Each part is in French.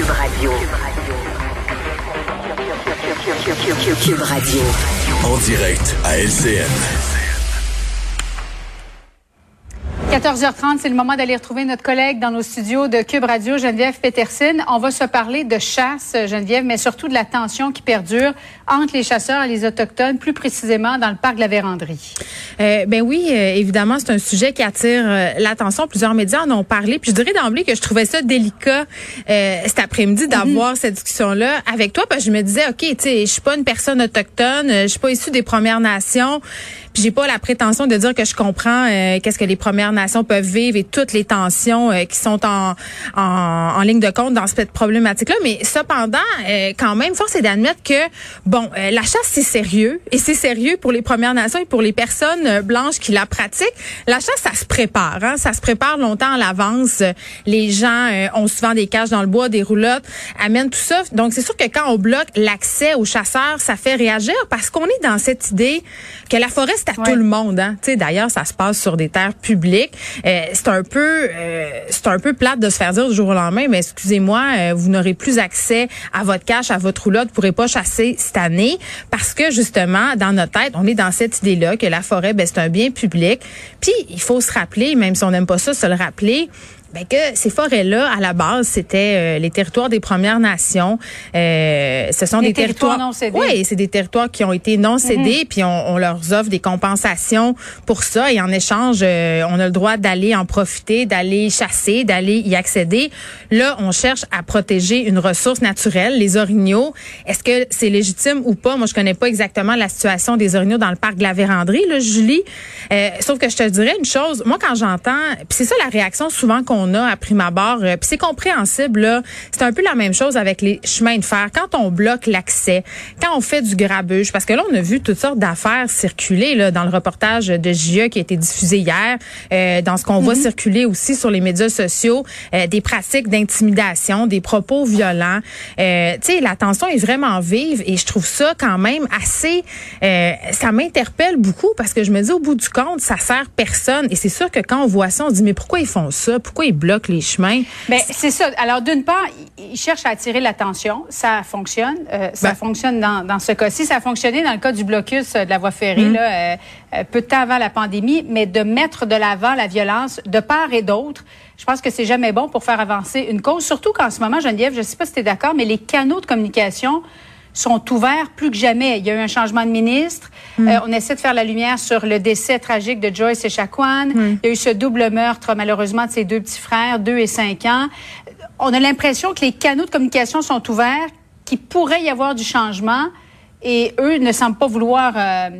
Cube Radio. Cube Radio. En direct à LCN. 14h30, c'est le moment d'aller retrouver notre collègue dans nos studios de Cube Radio, Geneviève Peterson. On va se parler de chasse, Geneviève, mais surtout de la tension qui perdure entre les chasseurs et les Autochtones, plus précisément dans le parc de la Vérandrie. Euh, ben oui, euh, évidemment, c'est un sujet qui attire euh, l'attention. Plusieurs médias en ont parlé. Puis je dirais d'emblée que je trouvais ça délicat euh, cet après-midi d'avoir cette discussion-là avec toi, parce que je me disais, ok, tu sais, je suis pas une personne autochtone, je suis pas issue des Premières Nations. Puis j'ai pas la prétention de dire que je comprends euh, qu'est-ce que les Premières Nations peuvent vivre et toutes les tensions euh, qui sont en, en, en ligne de compte dans cette problématique-là. Mais cependant, euh, quand même, force est d'admettre que bon, euh, la chasse c'est sérieux et c'est sérieux pour les Premières Nations et pour les personnes euh, blanches qui la pratiquent. La chasse, ça se prépare, hein? ça se prépare longtemps à l'avance. Les gens euh, ont souvent des cages dans le bois, des roulottes, amènent tout ça. Donc c'est sûr que quand on bloque l'accès aux chasseurs, ça fait réagir parce qu'on est dans cette idée que la forêt c'est à Ouais. tout le monde. Hein? Tu sais, D'ailleurs, ça se passe sur des terres publiques. Euh, c'est un peu, euh, c'est un peu plate de se faire dire du jour au lendemain, mais excusez-moi, euh, vous n'aurez plus accès à votre cache, à votre roulotte, vous pourrez pas chasser cette année parce que justement, dans notre tête, on est dans cette idée-là que la forêt, ben, c'est un bien public. Puis il faut se rappeler, même si on n'aime pas ça, se le rappeler. Ben que ces forêts-là, à la base, c'était euh, les territoires des Premières Nations. Euh, ce sont Des des territoires territoires non cédés. Oui, c'est des territoires qui ont été non cédés, puis on, on leur offre des compensations pour ça. Et en échange, euh, on a le droit d'aller en profiter, d'aller chasser, d'aller y accéder. Là, on cherche à protéger une ressource naturelle, les orignaux. Est-ce que c'est légitime ou pas? Moi, je connais pas exactement la situation des orignaux dans le parc de la Vérandrie, là, Julie. Euh, sauf que je te dirais une chose. Moi, quand j'entends, puis c'est ça la réaction souvent qu'on a à prime abord, euh, puis c'est compréhensible, là. C'est un peu la même chose avec les chemins de fer. Quand on bloque l'accès, quand on fait du grabuge, parce que là, on a vu toutes sortes d'affaires circuler, là, dans le reportage de JE qui a été diffusé hier, euh, dans ce qu'on voit circuler aussi sur les médias sociaux, euh, des pratiques d'intimidation, des propos violents. Euh, tu sais, la tension est vraiment vive et je trouve ça quand même assez, ça m'interpelle beaucoup parce que je me dis au bout du compte, ça sert personne. Et c'est sûr que quand on voit ça, on se dit mais pourquoi ils font ça? Pourquoi ils bloquent les chemins Ben, c'est ça. Alors, d'une part, ils cherchent à attirer l'attention. Ça fonctionne. Euh, ça Ben- fonctionne dans, dans ce cas-ci. Ça a fonctionné dans le cas du blocus euh, de la voie ferrée, là, euh, euh, peu de temps avant la pandémie. Mais de mettre de l'avant la violence de part et d'autre, je pense que c'est jamais bon pour faire avancer une cause. Surtout qu'en ce moment, Geneviève, je ne sais pas si tu es d'accord, mais les canaux de communication sont ouverts plus que jamais. Il y a eu un changement de ministre. Euh, on essaie de faire la lumière sur le décès tragique de Joyce et Chacuan. Il y a eu ce double meurtre, malheureusement, de ses deux petits frères, deux et cinq ans. On a l'impression que les canaux de communication sont ouverts, qu'il pourrait y avoir du changement, et eux ne semblent pas vouloir euh,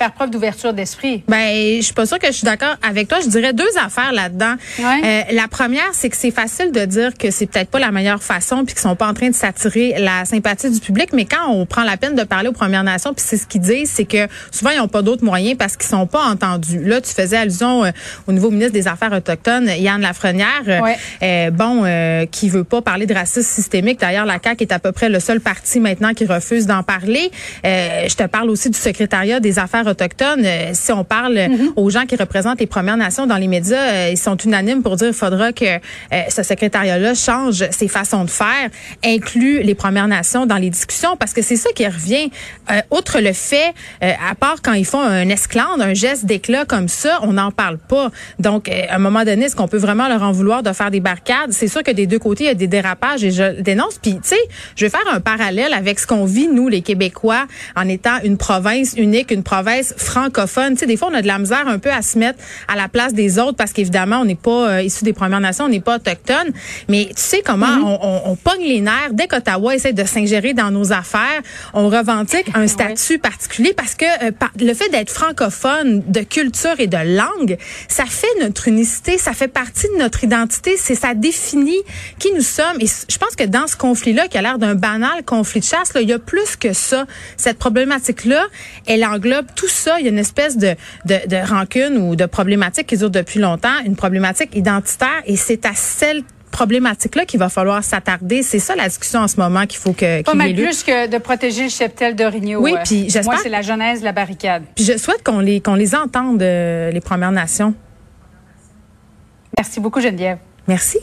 faire preuve d'ouverture d'esprit? Ben, je suis pas sûre que je suis d'accord avec toi. Je dirais deux affaires là-dedans. Ouais. Euh, la première, c'est que c'est facile de dire que c'est peut-être pas la meilleure façon, puis qu'ils sont pas en train de s'attirer la sympathie du public. Mais quand on prend la peine de parler aux Premières Nations, puis c'est ce qu'ils disent, c'est que souvent ils ont pas d'autres moyens parce qu'ils sont pas entendus. Là, tu faisais allusion euh, au nouveau ministre des Affaires autochtones, Yann Lafrenière, euh, Ouais. euh, bon, euh, qui veut pas parler de racisme systémique. D'ailleurs, la CAQ est à peu près le seul parti maintenant qui refuse d'en parler. Euh, je te parle aussi du secrétariat des Affaires autochtones. Euh, si on parle euh, aux gens qui représentent les Premières Nations dans les médias, euh, ils sont unanimes pour dire qu'il faudra que euh, ce secrétariat-là change ses façons de faire, inclut les Premières Nations dans les discussions, parce que c'est ça qui revient. Outre le fait, à part quand ils font un esclandre, un geste d'éclat comme ça, on n'en parle pas. Donc, à un moment donné, est-ce qu'on peut vraiment leur en vouloir de faire des barricades? C'est sûr que des deux côtés, il y a des dérapages et je le dénonce. Puis, tu sais, je vais faire un parallèle avec ce qu'on vit, nous, les Québécois, en étant une province unique, une province presse francophone. Tu sais, des fois, on a de la misère un peu à se mettre à la place des autres parce qu'évidemment, on n'est pas euh, issu des Premières Nations, on n'est pas autochtone. Mais tu sais comment mm-hmm. on, on, on, pogne les nerfs dès qu'Ottawa essaie de s'ingérer dans nos affaires. On revendique un statut particulier parce que euh, le fait d'être francophone, de culture et de langue, ça fait notre unicité, ça fait partie de notre identité, c'est ça définit qui nous sommes. Et je pense que dans ce conflit-là, qui a l'air d'un banal conflit de chasse, là, il y a plus que ça. Cette problématique-là, elle englobe tout ça. Il y a une espèce de, de, de rancune ou de problématique qui dure depuis longtemps, une problématique identitaire, et c'est à celle problématique-là qu'il va falloir s'attarder. C'est ça la discussion en ce moment qu'il faut que. Pas mal plus que de protéger le cheptel d'Origno. Oui, puis j'espère. Moi, c'est la genèse la barricade. Puis je souhaite qu'on les qu'on les entende euh, les Premières Nations. Merci beaucoup, Geneviève. Merci.